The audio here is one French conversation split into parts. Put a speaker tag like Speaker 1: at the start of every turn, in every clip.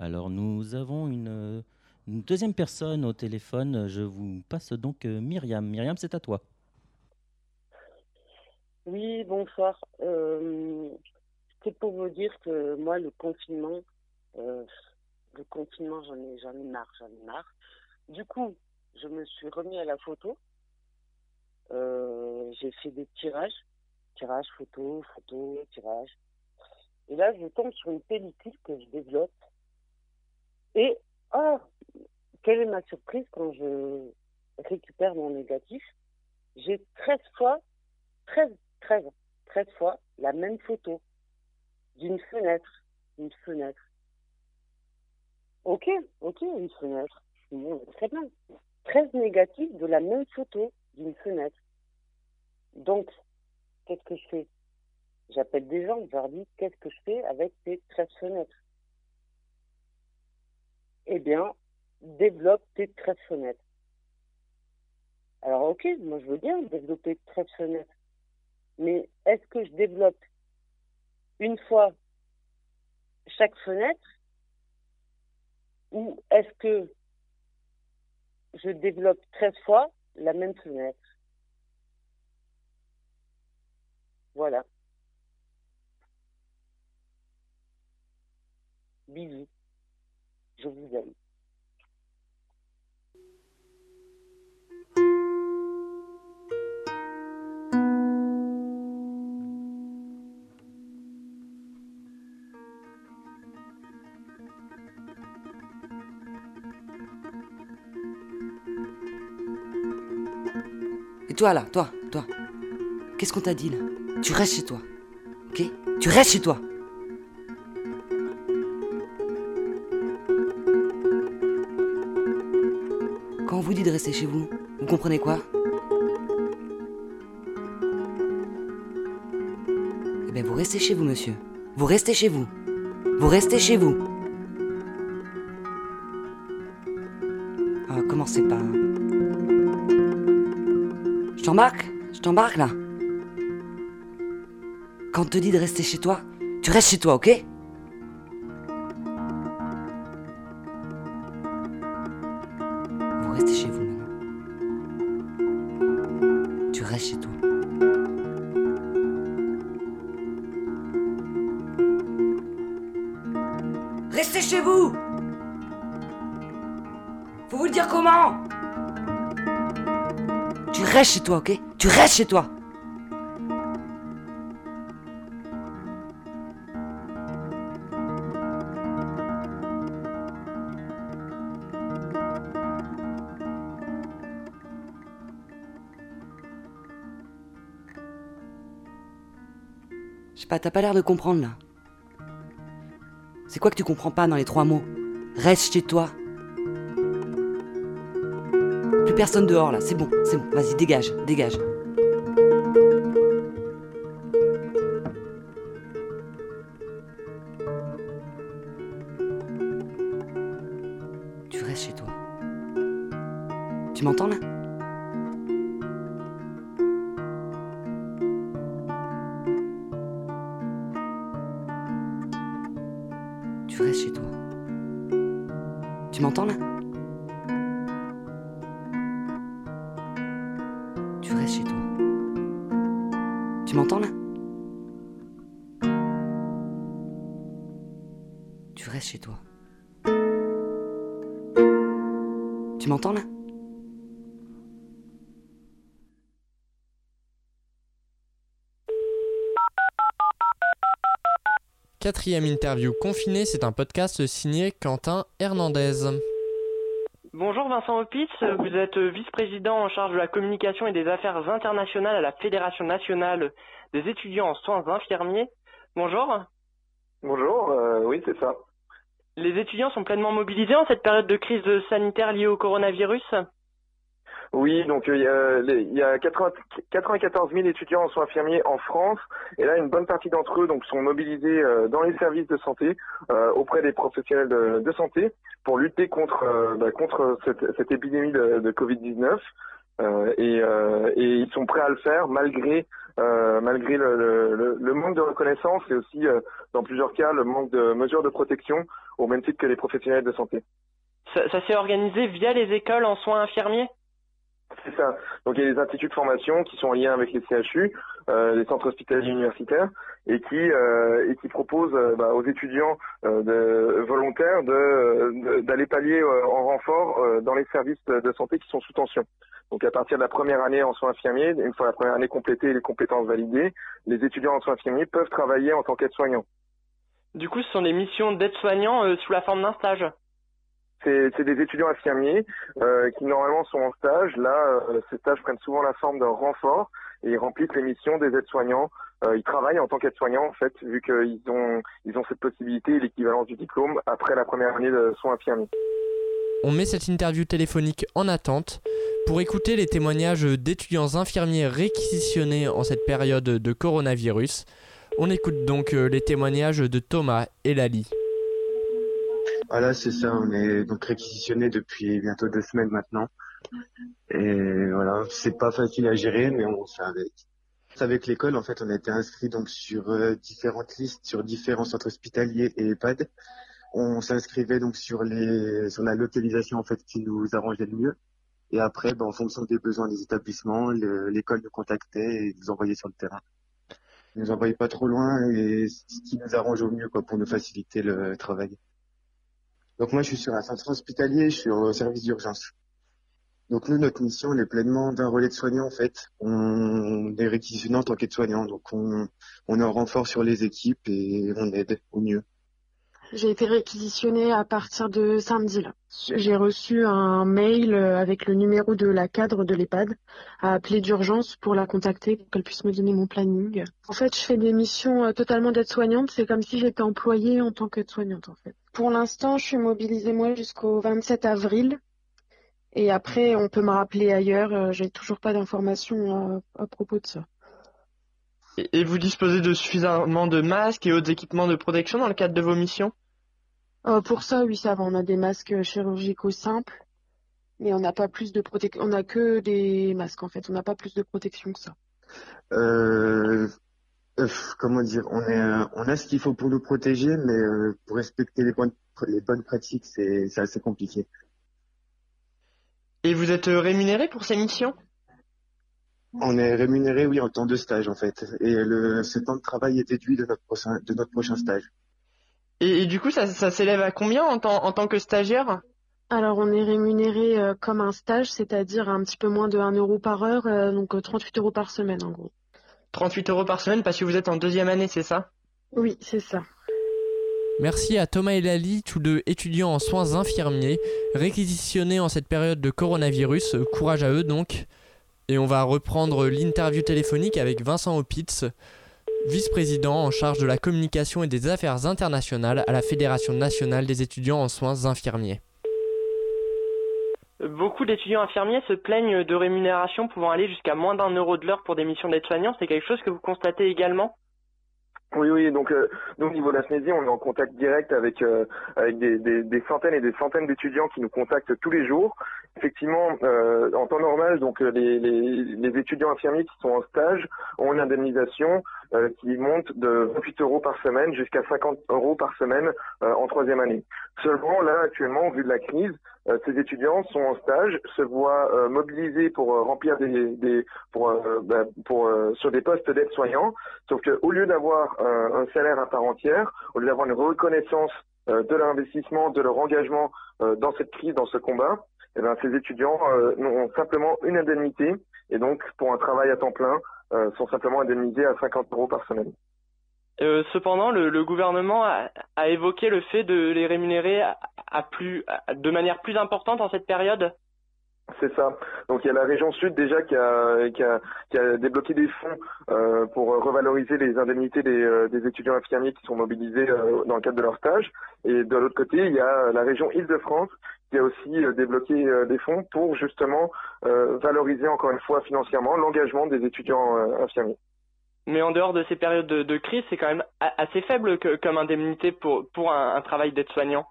Speaker 1: Alors nous avons une, deuxième personne au téléphone. Je vous passe donc euh, Myriam. Myriam, c'est à toi.
Speaker 2: Oui, bonsoir. Euh, C'est pour vous dire que moi, le confinement, euh, le confinement, j'en ai, j'en ai marre, j'en ai marre. Du coup, je me suis remis à la photo. J'ai fait des tirages, tirages, photos, photos, tirages. Et là, je tombe sur une pellicule que je développe. Et, oh, quelle est ma surprise quand je récupère mon négatif? J'ai 13 fois, 13, 13, 13 fois la même photo d'une fenêtre, une fenêtre. Ok, ok, une fenêtre. Très bien. 13 négatifs de la même photo d'une fenêtre. Donc, qu'est-ce que je fais? J'appelle des gens, je leur dis qu'est-ce que je fais avec ces 13 fenêtres? Eh bien, développe tes 13 fenêtres. Alors, ok, moi je veux bien développer 13 fenêtres. Mais est-ce que je développe une fois chaque fenêtre ou est-ce que je développe 13 fois la même fenêtre? Voilà. Bisous.
Speaker 3: Et toi là, toi, toi. Qu'est-ce qu'on t'a dit là? Tu restes chez toi. Ok? Tu restes chez toi. Vous dit de rester chez vous, vous comprenez quoi? Eh bien, vous restez chez vous, monsieur. Vous restez chez vous. Vous restez chez vous. Ah, commencez pas. Je t'embarque Je t'embarque là Quand on te dit de rester chez toi, tu restes chez toi, ok? Toi, ok? Tu restes chez toi Je sais pas, t'as pas l'air de comprendre là. C'est quoi que tu comprends pas dans les trois mots? Reste chez toi. Personne dehors là, c'est bon, c'est bon. Vas-y, dégage, dégage. Tu restes chez toi. Tu m'entends là? Tu restes chez toi. Tu m'entends là? Tu m'entends là? Tu restes chez toi. Tu m'entends là?
Speaker 4: Quatrième interview confinée, c'est un podcast signé Quentin Hernandez.
Speaker 5: Bonjour Vincent Opitz, vous êtes vice-président en charge de la communication et des affaires internationales à la Fédération nationale des étudiants en soins infirmiers. Bonjour.
Speaker 6: Bonjour, euh, oui, c'est ça.
Speaker 5: Les étudiants sont pleinement mobilisés en cette période de crise sanitaire liée au coronavirus?
Speaker 6: Oui, donc euh, il y a, les- il y a 80 94 000 étudiants en soins infirmiers en France, et là une bonne partie d'entre eux donc sont mobilisés euh, dans les services de santé euh, auprès des professionnels de, de santé pour lutter contre euh, bah, contre cette, cette épidémie de, de Covid-19. Euh, et, et ils sont prêts à le faire malgré malgré le, le, le, manque de reconnaissance et aussi, dans plusieurs cas, le manque de mesures de protection au même titre que les professionnels de santé.
Speaker 5: Ça, ça s'est organisé via les écoles en soins infirmiers?
Speaker 6: C'est ça. Donc il y a des instituts de formation qui sont en lien avec les CHU, euh, les centres hospitaliers universitaires, et qui euh, et qui proposent euh, bah, aux étudiants euh, de, volontaires de d'aller pallier euh, en renfort dans les services de santé qui sont sous tension. Donc à partir de la première année en soins infirmiers, une fois la première année complétée et les compétences validées, les étudiants en soins infirmiers peuvent travailler en tant qu'aides-soignants.
Speaker 5: Du coup, ce sont des missions d'aide-soignants sous la forme d'un stage
Speaker 6: c'est des étudiants infirmiers euh, qui normalement sont en stage. Là, euh, ces stages prennent souvent la forme d'un renfort et ils remplissent les missions des aides-soignants. Euh, ils travaillent en tant qu'aides-soignants en fait, vu qu'ils ont ils ont cette possibilité, l'équivalence du diplôme après la première année de soins infirmiers.
Speaker 4: On met cette interview téléphonique en attente pour écouter les témoignages d'étudiants infirmiers réquisitionnés en cette période de coronavirus. On écoute donc les témoignages de Thomas et Lali.
Speaker 7: Voilà, c'est ça. On est donc réquisitionné depuis bientôt deux semaines maintenant. Et voilà, c'est pas facile à gérer, mais on fait avec. Avec l'école, en fait, on a été inscrit donc sur euh, différentes listes, sur différents centres hospitaliers et EHPAD. On s'inscrivait donc sur les, sur la localisation en fait qui nous arrangeait le mieux. Et après, ben, en fonction des besoins des établissements, l'école nous contactait et nous envoyait sur le terrain. Nous envoyait pas trop loin et ce qui nous arrange au mieux quoi pour nous faciliter le travail. Donc moi, je suis sur un centre hospitalier, je suis au service d'urgence. Donc nous, notre mission, elle est pleinement d'un relais de soignants en fait. On est réquisitionnant en tant qu'aide-soignant, donc on, on est en renfort sur les équipes et on aide au mieux.
Speaker 8: J'ai été réquisitionnée à partir de samedi là. J'ai reçu un mail avec le numéro de la cadre de l'EHPAD à appeler d'urgence pour la contacter pour qu'elle puisse me donner mon planning. En fait, je fais des missions euh, totalement d'aide-soignante. C'est comme si j'étais employée en tant qu'aide-soignante en fait. Pour l'instant, je suis mobilisée moi jusqu'au 27 avril. Et après, on peut me rappeler ailleurs. Euh, j'ai toujours pas d'informations à, à propos de ça.
Speaker 5: Et vous disposez de suffisamment de masques et autres équipements de protection dans le cadre de vos missions?
Speaker 8: Euh, Pour ça, oui, ça va. On a des masques chirurgicaux simples, mais on n'a pas plus de protection. On n'a que des masques en fait. On n'a pas plus de protection que ça.
Speaker 7: Euh, euh, comment dire On est, on a ce qu'il faut pour nous protéger, mais euh, pour respecter les bonnes, les bonnes pratiques, c'est assez compliqué.
Speaker 5: Et vous êtes rémunéré pour ces missions?
Speaker 7: On est rémunéré, oui, en temps de stage, en fait. Et le, ce temps de travail est déduit de notre prochain, de notre prochain stage.
Speaker 5: Et, et du coup, ça, ça s'élève à combien en, tant, en tant que stagiaire?
Speaker 8: Alors, on est rémunéré euh, comme un stage, c'est-à-dire un petit peu moins de 1 euro par heure, euh, donc 38 euros par semaine, en gros.
Speaker 5: 38 euros par semaine parce que vous êtes en deuxième année, c'est ça?
Speaker 8: Oui, c'est ça.
Speaker 4: Merci à Thomas et Lali, tous deux étudiants en soins infirmiers, réquisitionnés en cette période de coronavirus. Courage à eux donc. Et on va reprendre l'interview téléphonique avec Vincent Opitz, vice-président en charge de la communication et des affaires internationales à la Fédération nationale des étudiants en soins infirmiers.
Speaker 5: Beaucoup d'étudiants infirmiers se plaignent de rémunérations pouvant aller jusqu'à moins d'un euro de l'heure pour des missions d'aide-soignant. C'est quelque chose que vous constatez également?
Speaker 6: Oui, oui, donc euh, nous, au niveau de la SNESI, on est en contact direct avec, euh, des, centaines et des centaines d'étudiants qui nous contactent tous les jours. Effectivement, euh, en temps normal, donc les, les, étudiants infirmiers qui sont en stage ont une indemnisation qui monte de 28 euros par semaine jusqu'à 50 euros par semaine en troisième année. Seulement, là, actuellement, vu de la crise, ces étudiants sont en stage, se voient mobilisés pour remplir des, des pour, bah, pour sur des postes d'aide-soignants, sauf qu'au lieu d'avoir un, un salaire à part entière, au lieu d'avoir une reconnaissance de leur investissement, de leur engagement dans cette crise, dans ce combat, eh bien, ces étudiants euh, ont simplement une indemnité et donc pour un travail à temps plein euh, sont simplement indemnisés à 50 euros par semaine.
Speaker 5: Euh, cependant, le, le gouvernement a, a, évoqué le fait de les rémunérer à, plus, de manière plus importante en cette période.
Speaker 6: C'est ça. Donc il y a la région sud déjà qui a, qui a, qui a débloqué des fonds euh, pour revaloriser les indemnités des, euh, des, étudiants infirmiers qui sont mobilisés euh, dans le cadre de leur stage. Et de l'autre côté, il y a la région Île-de-France qui a aussi euh, débloqué euh, des fonds pour justement valoriser encore une fois financièrement l'engagement des étudiants infirmiers.
Speaker 5: Mais en dehors de ces périodes de, crise, c'est quand même assez faible que, comme indemnité pour, pour un, un travail d'aide-soignant.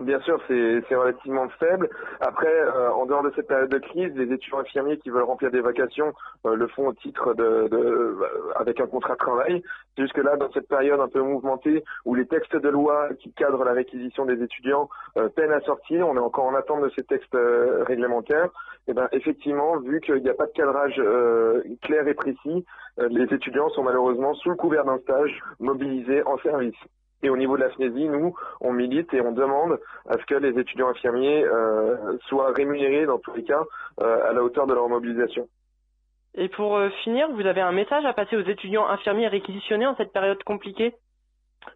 Speaker 6: Bien sûr, c'est relativement faible. Après, euh, en dehors de cette période de crise, les étudiants infirmiers qui veulent remplir des vacations euh, le font au titre de, de euh, avec un contrat de travail. Jusque là, dans cette période un peu mouvementée où les textes de loi qui cadrent la réquisition des étudiants euh, peinent à sortir, on est encore en attente de ces textes euh, réglementaires. Et ben effectivement, vu qu'il n'y a pas de cadrage clair et précis, les étudiants sont malheureusement sous le couvert d'un stage mobilisés en service. Et au niveau de la FNESI, nous, on milite et on demande à ce que les étudiants infirmiers euh, soient rémunérés, dans tous les cas, euh, à la hauteur de leur mobilisation.
Speaker 5: Et pour euh, finir, vous avez un message à passer aux étudiants infirmiers réquisitionnés en cette période compliquée?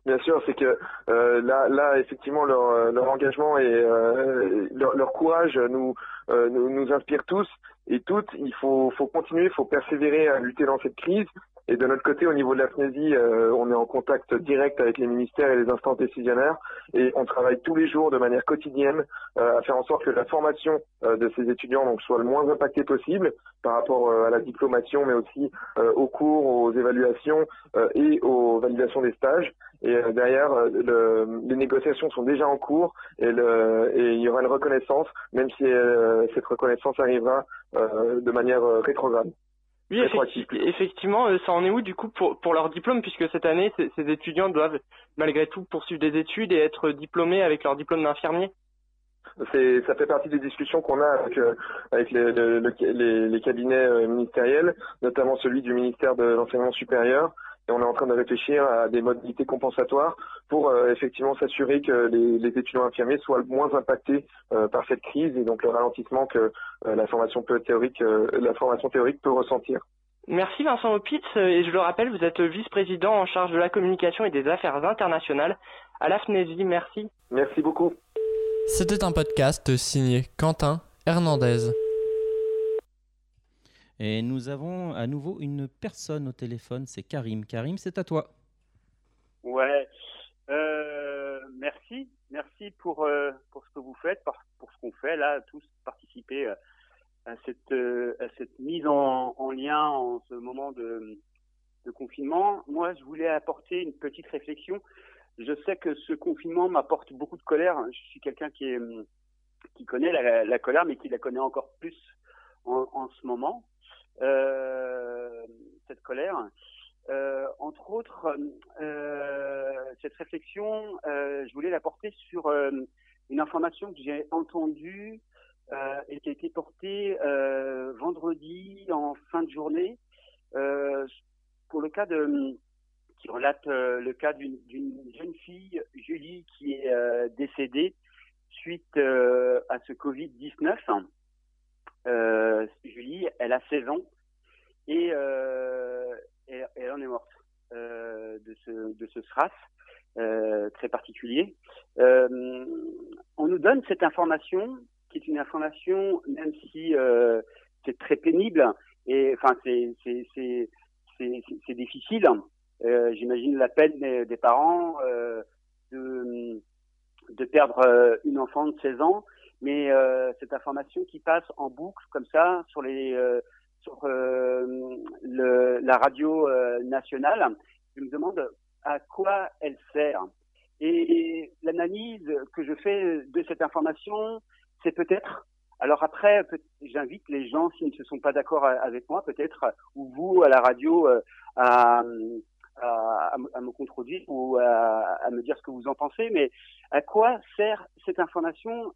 Speaker 6: Bien sûr, c'est que euh, là, là, effectivement, leur, euh, engagement et euh, leur, courage nous, euh, inspire tous et toutes. Il faut, faut continuer, il faut persévérer à lutter dans cette crise. Et de notre côté, au niveau de la FNESI, euh, on est en contact direct avec les ministères et les instances décisionnaires et on travaille tous les jours de manière quotidienne euh, à faire en sorte que la formation euh, de ces étudiants donc, soit le moins impactée possible par rapport euh, à la diplomation, mais aussi euh, aux cours, aux évaluations euh, et aux validations des stages. Et derrière, le- les négociations sont déjà en cours et, le- et il y aura une reconnaissance, même si cette reconnaissance arrivera de manière rétrograde.
Speaker 5: Oui, effecti- effectivement, euh, ça en est où du coup pour, pour leur diplôme, puisque cette année, ces, ces étudiants doivent malgré tout poursuivre des études et être diplômés avec leur diplôme d'infirmier?
Speaker 6: Ça fait partie des discussions qu'on a avec, euh, avec les, le- le- les- les cabinets euh, ministériels, notamment celui du ministère de l'enseignement supérieur. Et on est en train de réfléchir à des modalités compensatoires pour euh, effectivement s'assurer que les, les étudiants infirmiers soient le moins impactés euh, par cette crise et donc le ralentissement que euh, la formation peu théorique, euh, la formation théorique peut ressentir.
Speaker 5: Merci Vincent Opitz, et je le rappelle, vous êtes vice-président en charge de la communication et des affaires internationales à la FNESI. Merci.
Speaker 6: Merci beaucoup.
Speaker 4: C'était un podcast signé Quentin Hernandez.
Speaker 1: Et nous avons à nouveau une personne au téléphone, c'est Karim. Karim, c'est à toi.
Speaker 9: Ouais. Euh, merci, merci pour euh, pour ce que vous faites, pour ce qu'on fait là, tous participer euh, à cette à cette mise en, en lien en ce moment de confinement. Moi, je voulais apporter une petite réflexion. Je sais que ce confinement m'apporte beaucoup de colère. Je suis quelqu'un qui qui connaît la colère, mais qui la connaît encore plus en, en ce moment. Euh, cette colère. Euh, entre autres, euh, cette réflexion, je voulais la porter sur une information que j'ai entendue euh, et qui a été portée euh, vendredi en fin de journée euh, pour le cas de qui relate le cas d'une jeune fille, Julie, qui est décédée suite à ce Covid-19. Euh, Julie, elle a 16 ans et, euh, elle en est morte euh, de ce de ce SRAS euh, très particulier. Euh, on nous donne cette information qui est une information, même si euh, c'est très pénible et enfin c'est c'est c'est difficile. J'imagine la peine des, des parents de de perdre une enfant de 16 ans, mais euh, cette information qui passe en boucle comme ça sur les euh, sur euh, la radio nationale, je me demande à quoi elle sert. Et, l'analyse que je fais de cette information, c'est peut-être. Alors après, j'invite les gens, s'ils ne se sont pas d'accord avec moi, peut-être, ou vous à la radio, à, à, me- contredire ou à, me dire ce que vous en pensez. Mais à quoi sert cette information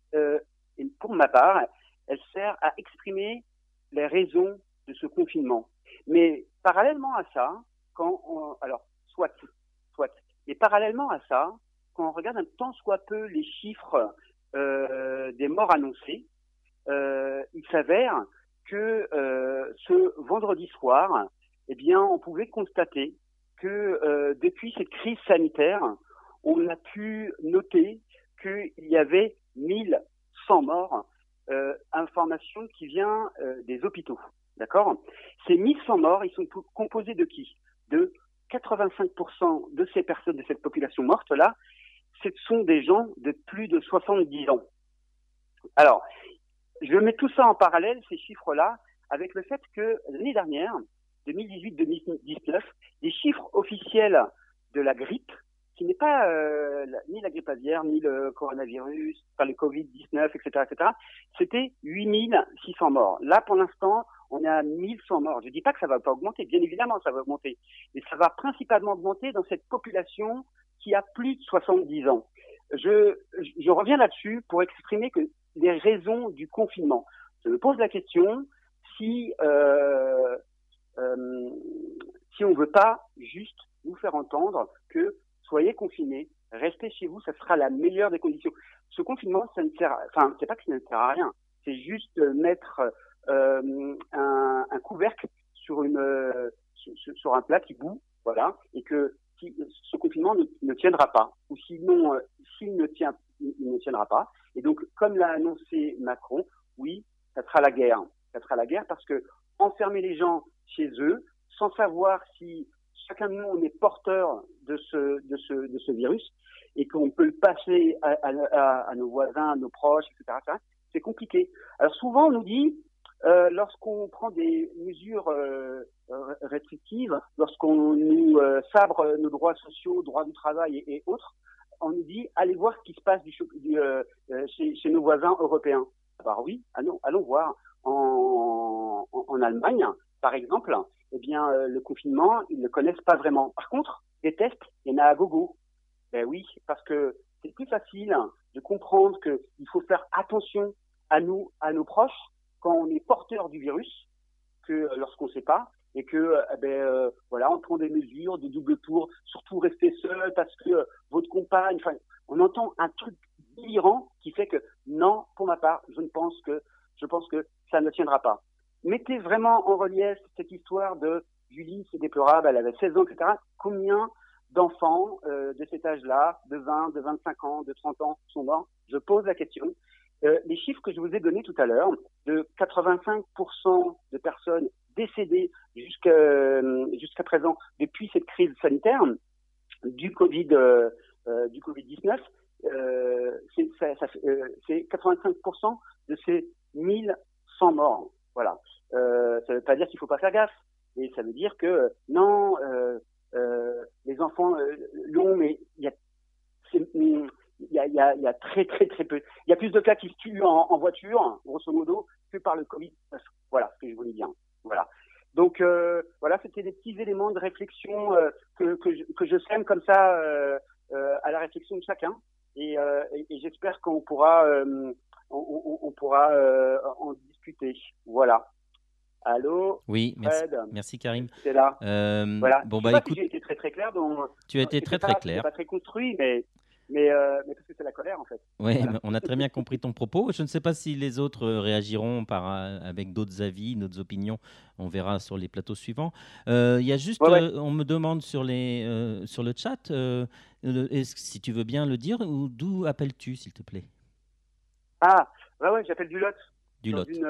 Speaker 9: et Pour ma part, elle sert à exprimer les raisons de ce confinement. Mais parallèlement à ça, quand on, alors soit, soit, mais parallèlement à ça, quand on regarde un tant soit peu les chiffres euh, des morts annoncés, euh, il s'avère que euh, ce vendredi soir, eh bien, on pouvait constater que depuis cette crise sanitaire, on a pu noter qu'il y avait 1100 morts, euh, information qui vient euh, des hôpitaux. D'accord? Ces 1100 morts, ils sont composés de qui? De 85% de ces personnes, de cette population morte-là, ce sont des gens de plus de 70 ans. Alors, je mets tout ça en parallèle, ces chiffres-là, avec le fait que l'année dernière, 2018-2019, les chiffres officiels de la grippe, qui n'est pas euh, ni la grippe d'hier, ni le coronavirus, enfin le Covid-19, etc., etc. C'était 8600 morts. Là, pour l'instant, on est à 1100 morts. Je dis pas que ça va pas augmenter, bien évidemment, ça va augmenter. Mais ça va principalement augmenter dans cette population qui a plus de 70 ans. Je, je reviens là-dessus pour exprimer que les raisons du confinement. Je me pose la question si euh, euh, si on veut pas juste nous faire entendre que soyez confinés, restez chez vous, ça sera la meilleure des conditions. Ce confinement, ça ne sert, enfin, c'est pas que ça ne sert à rien, c'est juste mettre euh, un, un, couvercle sur une euh, sur, un plat qui boue, voilà, et que ce confinement ne, tiendra pas, ou sinon, euh, s'il ne tient, il ne tiendra pas. Et donc, comme l'a annoncé Macron, oui, ça sera la guerre. Ça sera la guerre parce que enfermer les gens chez eux, sans savoir si chacun de nous on est porteur de ce, virus et qu'on peut le passer à, nos voisins, à nos proches, etc. C'est compliqué. Alors souvent on nous dit, euh, lorsqu'on prend des mesures euh, restrictives, lorsqu'on nous euh, sabre nos droits sociaux, droits du travail et, autres, on nous dit allez voir ce qui se passe euh, chez, nos voisins européens. Alors oui, allons, voir. En Allemagne, par exemple, eh bien, euh, le confinement, ils ne connaissent pas vraiment. Par contre, des tests, il y en a à gogo. Ben oui, parce que c'est plus facile de comprendre qu'il faut faire attention à nous, à nos proches, quand on est porteur du virus, que lorsqu'on ne sait pas, et que eh ben euh, voilà, on prend des mesures de double tour, surtout rester seul parce que euh, votre compagne, enfin, on entend un truc délirant qui fait que non, pour ma part, je ne pense que je pense que ça ne tiendra pas mettez vraiment en relief cette histoire de Julie, c'est déplorable, elle avait 16 ans, etc. Combien d'enfants euh, de cet âge-là, de 20, de 25 ans, de 30 ans, sont morts? Je pose la question. Euh, les chiffres que je vous ai donnés tout à l'heure, de 85% de personnes décédées jusqu'à euh, jusqu'à présent depuis cette crise sanitaire du Covid euh, du Covid 19, c'est 85% de ces 1100 morts. Voilà. Euh, ça ne veut pas dire qu'il faut pas faire gaffe. Et ça veut dire que non, euh, euh, les enfants euh, l'ont, mais il y a, y a, y, a, y a très très très peu. Il y a plus de cas qui se tuent en, en voiture, grosso modo, que par le Covid. Voilà ce que je voulais dire. Voilà. Donc euh, voilà, c'était des petits éléments de réflexion euh, que, que, je, que je sème comme ça euh, à la réflexion de chacun. Et, et, et j'espère qu'on pourra on, on, on, pourra en discuter. Voilà. Allô
Speaker 1: Oui, merci, merci Karim.
Speaker 9: C'est là.
Speaker 1: Euh,
Speaker 9: voilà.
Speaker 1: Bon,
Speaker 9: je
Speaker 1: bah
Speaker 9: pas
Speaker 1: écoute.
Speaker 9: si j'ai été très très clair. Donc,
Speaker 1: tu as été très très clair.
Speaker 9: pas très construit, mais, mais, euh, mais parce que c'est la colère en fait.
Speaker 1: Oui, voilà. on a très bien compris ton propos. Je ne sais pas si les autres réagiront par, avec d'autres avis, d'autres opinions. On verra sur les plateaux suivants. Il euh, y a juste,
Speaker 9: ouais, ouais.
Speaker 1: euh, on me demande sur, les, euh, sur le chat, si tu veux bien le dire, d'où appelles-tu, s'il te plaît?
Speaker 9: Ah, ouais, ouais, j'appelle du Lot.
Speaker 1: Du Lot.
Speaker 9: Une,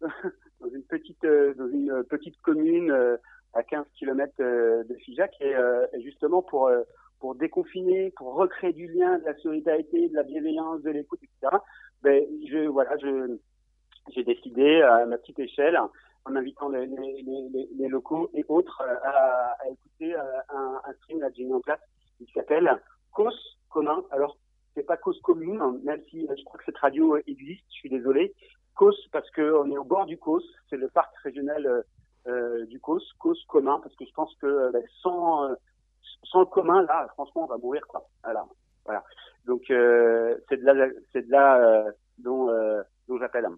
Speaker 9: dans une petite euh, dans une petite commune euh, à 15 km euh, de Figeac et, et, justement pour pour déconfiner, pour recréer du lien, de la solidarité, de la bienveillance, de l'écoute, etc. Ben je voilà je j'ai décidé à ma petite échelle en invitant les, les, les, les locaux et autres à, à écouter un, un stream là que j'ai mis en place qui s'appelle Cause commun. Alors c'est pas cause commune, même si je crois que cette radio existe, je suis désolé. Cause parce qu'on est au bord du Causse, c'est le parc régional euh, du Causse, Cause commun, parce que je pense que bah, sans, euh, sans le commun, là, franchement, on va mourir, quoi. Voilà. voilà. Donc, euh, c'est de là, c'est de là dont, dont j'appelle.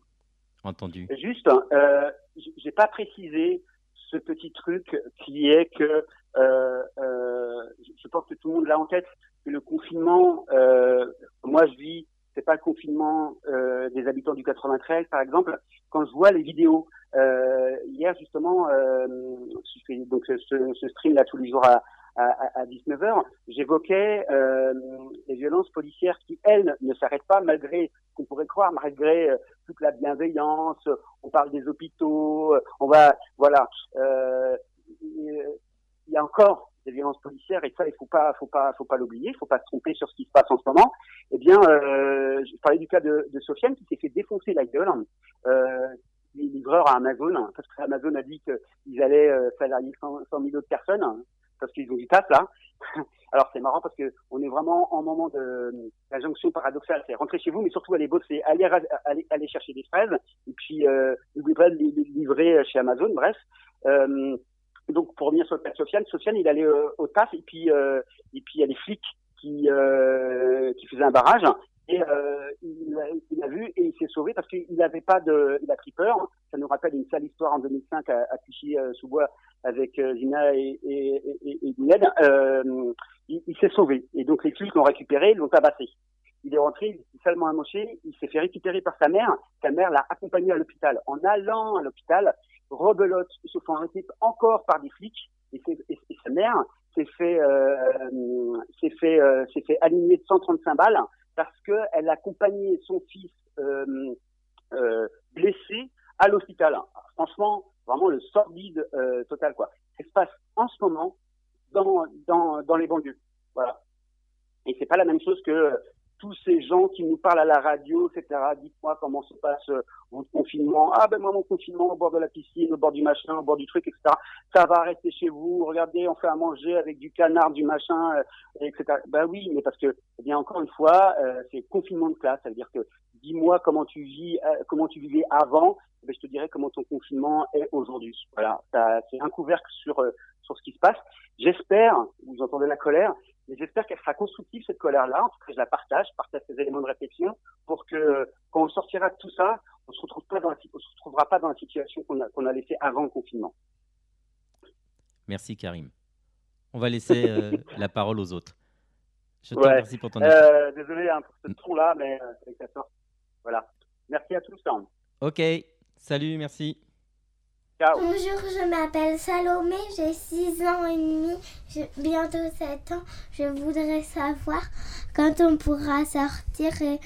Speaker 1: Entendu.
Speaker 9: Juste, euh, j'ai pas précisé ce petit truc qui est que euh, euh, je pense que tout le monde l'a en tête, que le confinement, euh, moi je vis, c'est pas le confinement euh, des habitants du 93 par exemple. Quand je vois les vidéos, euh, hier justement, euh, donc ce, ce stream là tous les jours à, à, à 19h, j'évoquais euh, les violences policières qui, elles, ne s'arrêtent pas malgré qu'on pourrait croire, malgré euh, toute la bienveillance. On parle des hôpitaux, on va, voilà. Euh, il y a encore des violences policières et ça, il faut pas, faut pas, faut pas l'oublier, il faut pas se tromper sur ce qui se passe en ce moment. Eh bien, euh, je parlais du cas de, de Sofiane qui s'est fait défoncer la gueule. Euh, les livreurs à Amazon, parce que Amazon a dit qu'ils allaient euh, salarier 100, 100 000 autres personnes parce qu'ils ont du taf là. Alors c'est marrant parce que on est vraiment en moment de l'injonction paradoxale, c'est rentrer chez vous, mais surtout aller bosser, aller aller, aller chercher des fraises, et puis euh, n'oubliez pas de les livrer chez Amazon. Bref. Euh, donc pour revenir sur le cas de Sofiane, Sofiane il allait euh, au taf et puis euh, et puis il y a des flics qui euh, qui faisaient un barrage et euh, il, a, vu et il s'est sauvé parce qu'il n'avait pas de, il a pris peur. Ça nous rappelle une sale histoire en 2005 à, à Clichy-sous-Bois avec euh, Zina et, et, euh, il s'est sauvé et donc les flics l'ont récupéré, l'ont tabassé. Il est rentré, il est salement amoché, il s'est fait récupérer par sa mère. Sa mère l'a accompagné à l'hôpital. En allant à l'hôpital, rebelote, se font arrêter encore par des flics et sa mère s'est fait, euh, s'est fait, euh, s'est fait aligner de 135 balles parce qu'elle accompagnait son fils euh, euh, blessé à l'hôpital. Franchement, vraiment le sordide euh, total quoi. Ça se passe en ce moment dans dans dans les banlieues. Voilà. Et c'est pas la même chose que tous ces gens qui nous parlent à la radio, etc. Dites-moi comment se passe euh, votre confinement. Ah ben moi mon confinement au bord de la piscine, au bord du machin, au bord du truc, etc. Ça va rester chez vous. Regardez, on fait à manger avec du canard, du machin, euh, etc. Ben oui, mais parce que, eh bien encore une fois, euh, c'est confinement de classe. Ça veut dire que dis-moi comment tu vis, comment tu vivais avant. Eh ben, je te dirai comment ton confinement est aujourd'hui. Voilà, c'est un couvercle sur sur ce qui se passe. J'espère, vous entendez la colère, mais j'espère qu'elle sera constructive cette colère-là. En tout cas, je la partage, je partage ces éléments de réflexion pour que quand on sortira de tout ça, on se retrouve pas dans la, on se retrouvera pas dans la situation qu'on a, qu'on a laissée avant le confinement.
Speaker 1: Merci Karim. On va laisser euh, la parole aux autres. Je te
Speaker 9: ouais.
Speaker 1: remercie pour ton
Speaker 9: euh, Désolé hein, pour ce tronc-là, mais euh, c'est que ça sort. Voilà. Merci à tous. Hein.
Speaker 1: Ok. Salut, merci.
Speaker 9: Ciao.
Speaker 10: Bonjour, je m'appelle Salomé, j'ai 6 ans et demi, bientôt 7 ans. Je voudrais savoir quand on pourra sortir et,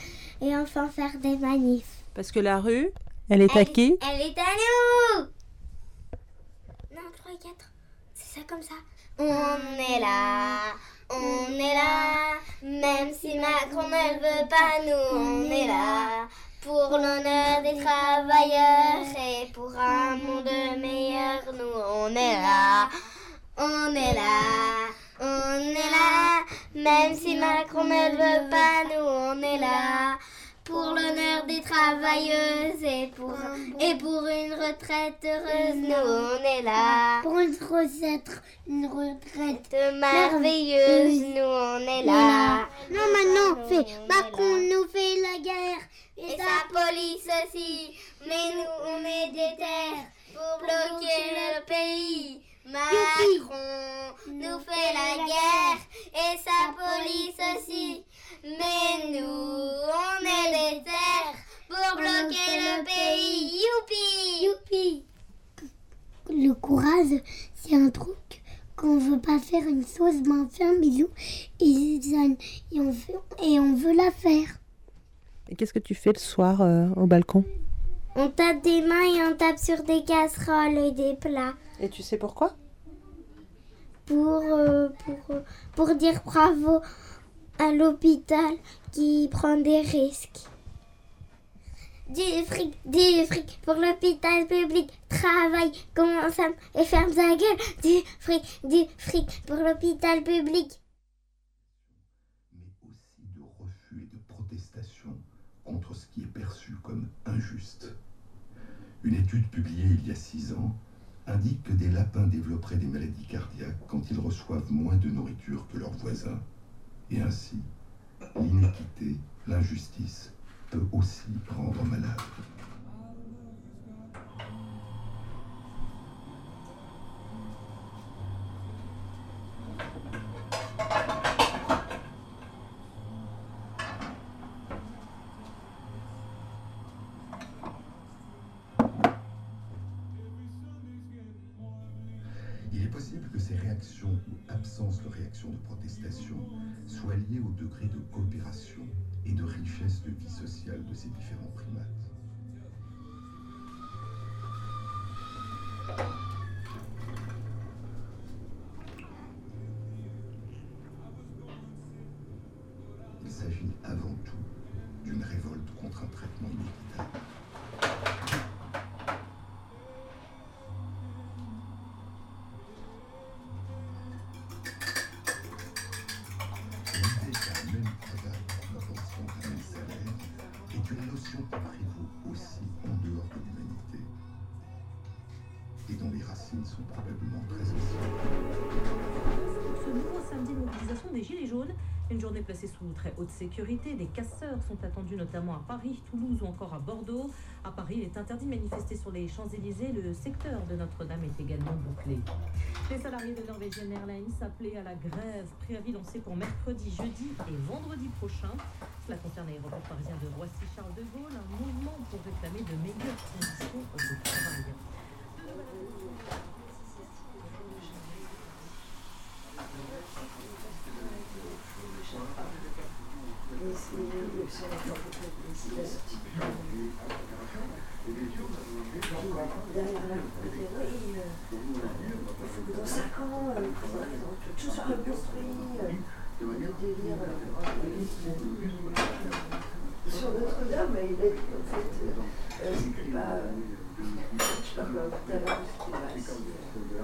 Speaker 10: et enfin faire des manifs.
Speaker 11: Parce que la rue, elle est à qui?
Speaker 10: Elle est à nous Non, 3 et 4. C'est ça comme ça. On est là, on est là, même si Macron ne veut pas, nous on est là. Pour l'honneur des travailleurs et pour un monde meilleur, nous on est là, on est là, on est là. Même si Macron ne veut pas, nous on est là. Pour l'honneur des travailleuses et pour, et pour une retraite heureuse, nous on est là. Pour une retraite, une retraite merveilleuse, nous on est là. Non, maintenant, fait, Macron nous fait la guerre. Et sa police aussi. Mais nous, on est des terres pour bloquer le pays. Macron nous fait la guerre. et sa police aussi. Mais nous, on est des terres pour bloquer le pays. Youpi Youpi Le courage, c'est un truc qu'on veut pas faire une chose, mais on fait un bisou et, et, on, veut, et on veut la faire.
Speaker 11: Et qu'est-ce que tu fais le soir euh, au balcon?
Speaker 10: On tape des mains et on tape sur des casseroles et des plats.
Speaker 11: Et tu sais pourquoi?
Speaker 10: Pour, euh, pour, pour dire bravo à l'hôpital qui prend des risques. Du fric, du fric pour l'hôpital public. Travaille, commence et ferme sa gueule. Du fric, du fric pour l'hôpital public.
Speaker 12: Mais aussi de refus et de protestation contre ce qui est perçu comme injuste. Une étude publiée il y a six ans indique que des lapins développeraient des maladies cardiaques quand ils reçoivent moins de nourriture que leurs voisins. Et ainsi, l'inéquité, l'injustice peut aussi rendre malade.
Speaker 13: Une journée placée sous très haute sécurité. Des casseurs sont attendus notamment à Paris, Toulouse ou encore à Bordeaux. À Paris, il est interdit de manifester sur les Champs-Élysées. Le secteur de Notre-Dame est également bouclé. Les salariés de Norwegian Airlines appelés à la grève, préavis lancé pour mercredi, jeudi et vendredi prochain. Cela concerne l'aéroport parisien de Roissy-Charles de Gaulle, un mouvement pour réclamer de meilleures conditions de travail.
Speaker 14: Dans 5 ans, tout sur Notre-Dame, il dit en fait, euh, c'était pas. Je pas si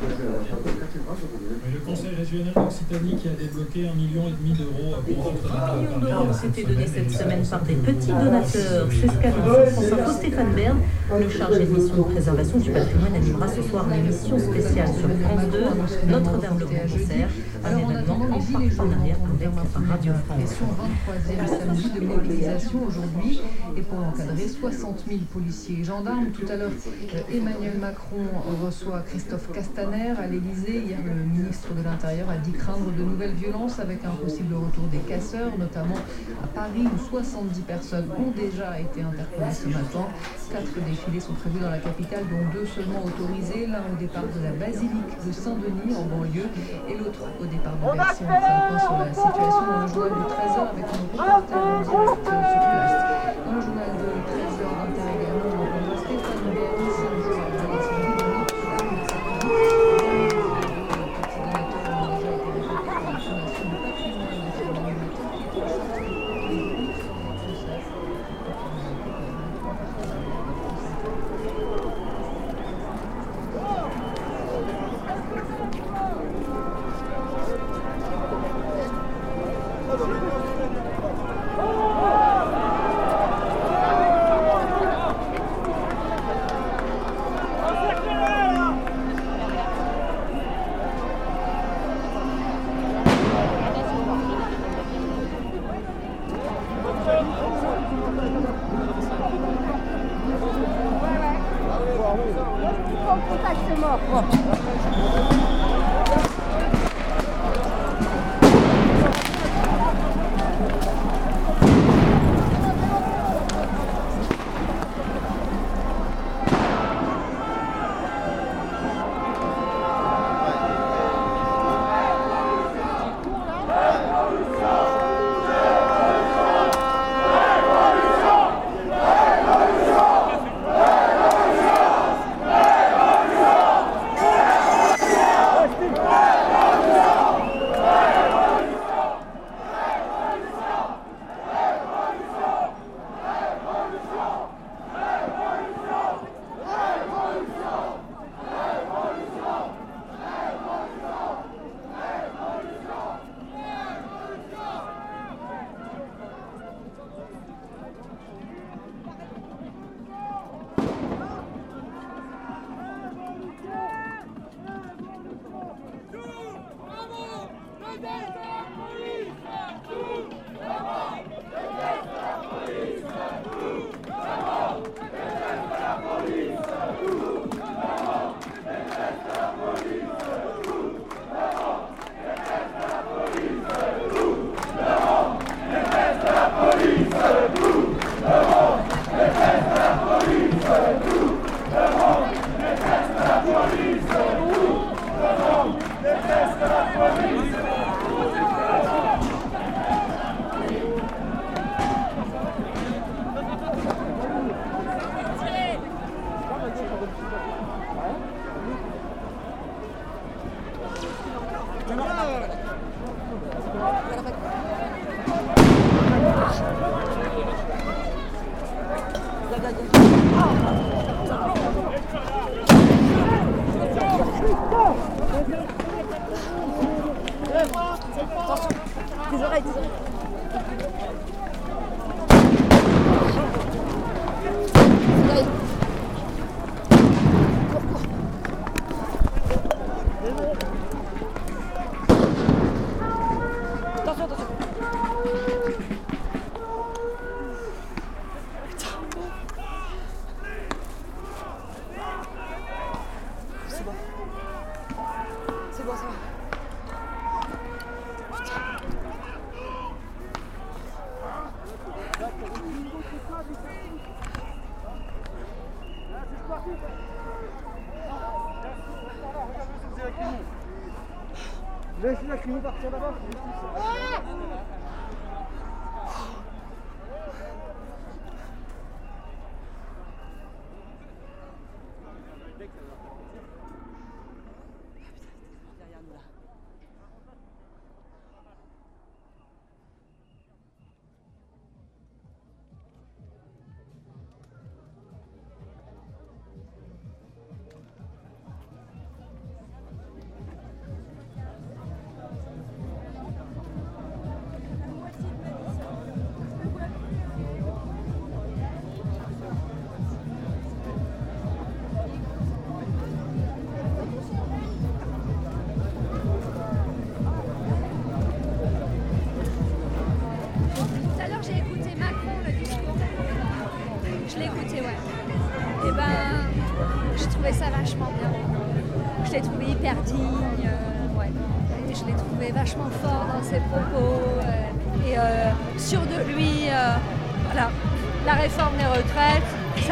Speaker 15: Le Conseil régional d'Occitanie qui a débloqué un million et demi d'euros pour
Speaker 13: millions d'euros ont été donnés cette semaine par des petits donateurs. C'est ce qu'annonce France Info Stéphane Bern, le chargé de mission de préservation du patrimoine, animera ce soir l'émission spéciale sur France 2, Notre-Dame le Grand Concert, un en partenariat avec Radio France.
Speaker 16: Pression 23e samedi de mobilisation aujourd'hui et pour encadrer 60 000 policiers et gendarmes. Tout à l'heure, euh, Emmanuel Macron reçoit Christophe Castaner à l'Elysée. Hier, le ministre de l'Intérieur a dit craindre de nouvelles violences avec un possible retour des casseurs, notamment à Paris où 70 personnes ont déjà été interpellées ce matin. Quatre défilés sont prévus dans la capitale, dont deux seulement autorisés, l'un au départ de la basilique de Saint-Denis en banlieue et l'autre au départ de On fera le point sur la situation. Dans le journal du 13h avec nos reporters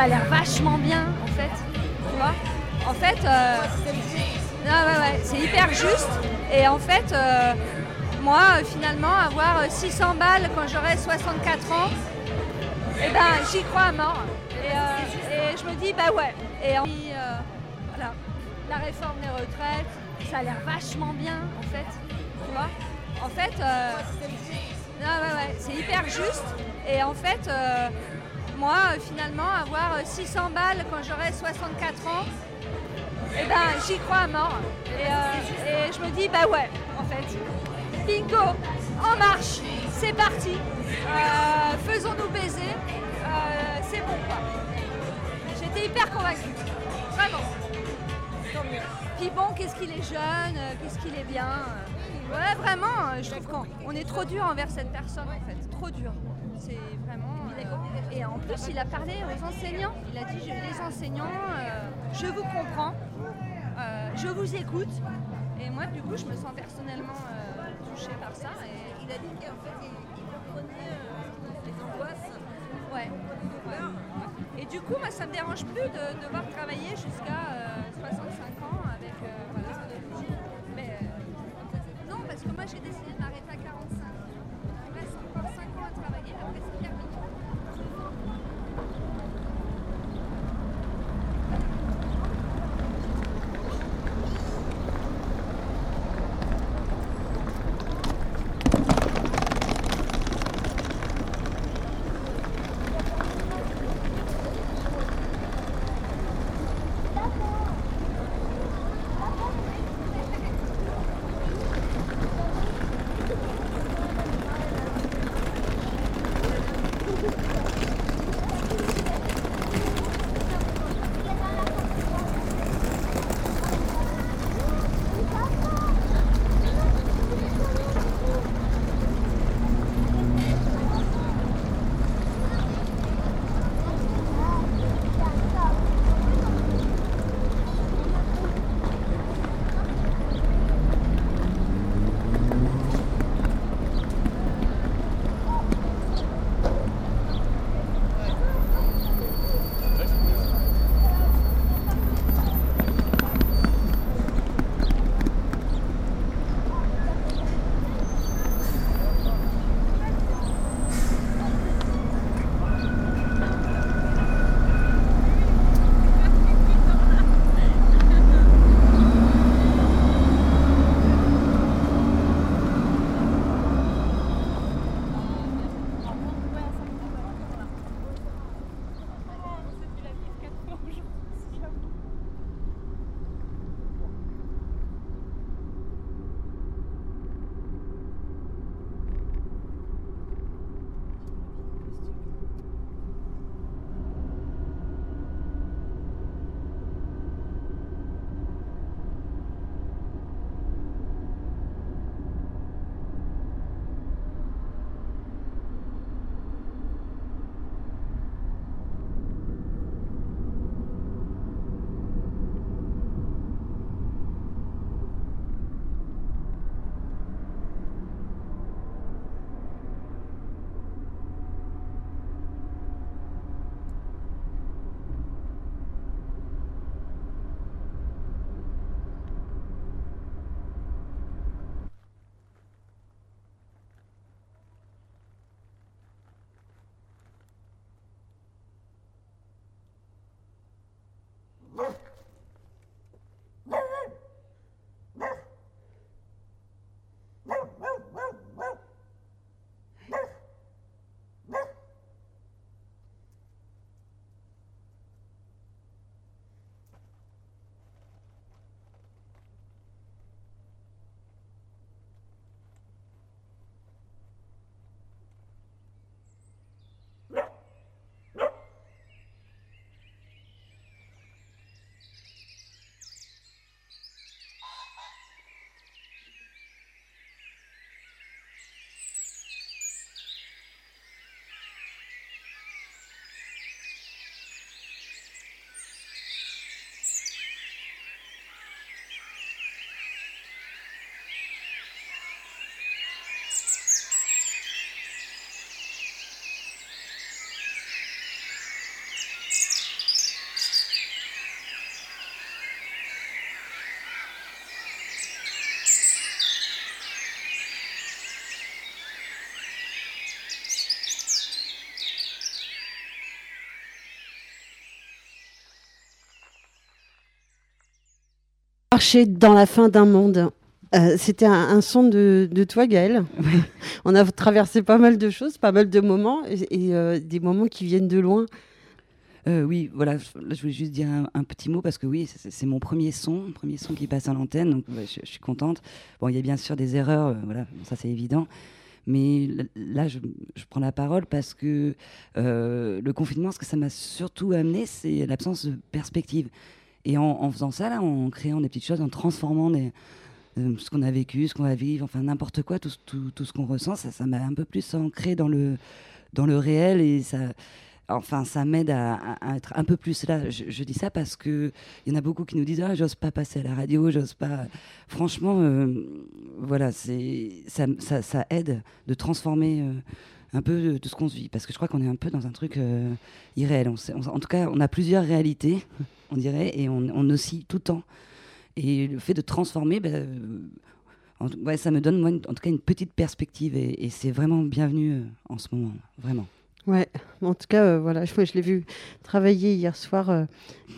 Speaker 17: ça
Speaker 18: a l'air vachement bien, en fait. Tu vois En fait, euh, c'est hyper juste. Et en fait, euh, moi, euh, finalement, avoir euh, 600 balles quand j'aurai 64 ans, eh ben, j'y crois à mort. Et, je me dis, bah ouais. Et en voilà, la réforme des retraites, ça a l'air vachement bien, en fait. Tu vois En fait, c'est hyper juste. Et en fait, moi, euh, finalement, avoir euh, 600 balles quand j'aurai 64 ans, eh ben, j'y crois à mort. Et, euh, et je me dis, bah ouais, en fait. Bingo, en marche, c'est parti. Euh, Faisons-nous baiser. Euh, c'est bon, quoi. J'étais hyper convaincue. Vraiment. Tant. Puis bon, qu'est-ce qu'il est jeune, euh, qu'est-ce qu'il est bien. euh. Ouais, vraiment, euh, je trouve qu'on on est trop dur envers cette personne, en fait. Trop dur. C'est vraiment. Et en plus, il a parlé aux enseignants. Il a dit les enseignants, euh, je vous comprends, euh, je vous écoute. Et moi, du coup, je me sens personnellement euh, touchée par ça. Et il a dit qu'en fait, il, comprenait les angoisses. Ouais. ouais. Et du coup, moi, ça me dérange plus de devoir travailler jusqu'à euh, 65 ans avec. voilà. Mais non, parce que moi, j'ai décidé de
Speaker 11: dans la fin d'un monde. Euh, C'était un, un son de, de toi, Gaëlle. On a traversé pas mal de choses, pas mal de moments, et, et, euh, des moments qui viennent de loin.
Speaker 3: Euh, oui, voilà, je, je voulais juste dire un, un petit mot parce que oui, c'est mon premier son, premier son qui passe à l'antenne, donc ouais, je, je suis contente. Bon, il y a bien sûr des erreurs, voilà, bon, ça c'est évident. Mais là, je, je prends la parole parce que le confinement, ce que ça m'a surtout amené, c'est l'absence de perspective. Et en, faisant ça, là, en créant des petites choses, en transformant euh, ce qu'on a vécu, ce qu'on va vivre, enfin n'importe quoi, tout, tout, tout ce qu'on ressent, ça m'a un peu plus ancré dans le, dans le réel et ça, enfin, ça m'aide à, être un peu plus là. Je, dis ça parce que il y en a beaucoup qui nous disent ah j'ose pas passer à la radio, j'ose pas. Franchement, euh, voilà, ça, ça, aide de transformer. euh, un peu de, de ce qu'on se vit, parce que je crois qu'on est un peu dans un truc irréel. En tout cas, on a plusieurs réalités, on dirait, et on, on oscille tout le temps. Et le fait de transformer, ben, en tout- ouais, ça me donne, moi, une- en tout cas, une petite perspective, et, et c'est vraiment bienvenu euh, en ce moment, vraiment.
Speaker 11: Ouais, en tout cas, euh, voilà, je, je l'ai vu travailler hier soir euh,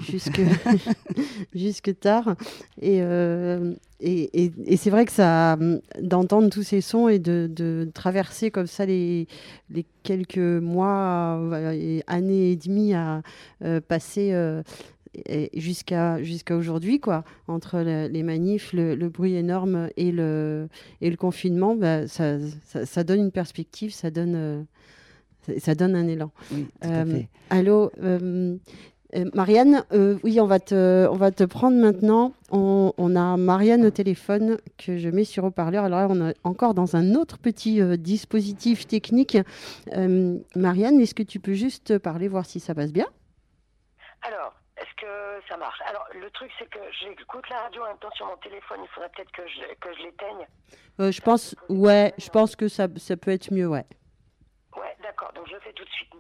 Speaker 11: jusque, jusque tard. Et, euh, et, et- et c'est vrai que ça, hum, d'entendre tous ces sons et de, de traverser comme ça les, les quelques mois et années et demie à passer. Euh, jusqu'à jusqu'à aujourd'hui quoi entre le- les manifs le, le bruit énorme et le et le confinement bah, ça, ça, ça donne une perspective ça donne euh, ça, ça donne un élan.
Speaker 3: Oui, tout à fait.
Speaker 11: Allô, euh, euh, Marianne, euh, oui, on va, te, on va te prendre maintenant. On, on a Marianne au téléphone que je mets sur haut-parleur. Alors là, on est encore dans un autre petit euh, dispositif technique. Euh, Marianne, est-ce que tu peux juste parler, voir si ça passe bien?
Speaker 19: Alors, est-ce que ça marche? Alors, le truc, c'est que j'écoute la radio en même temps sur mon téléphone. Il faudrait peut-être que je, que je l'éteigne.
Speaker 11: Euh, Je pense, ouais, je pense que ça, ça peut être mieux, ouais.
Speaker 19: Ouais, d'accord. Donc, je le fais tout de suite.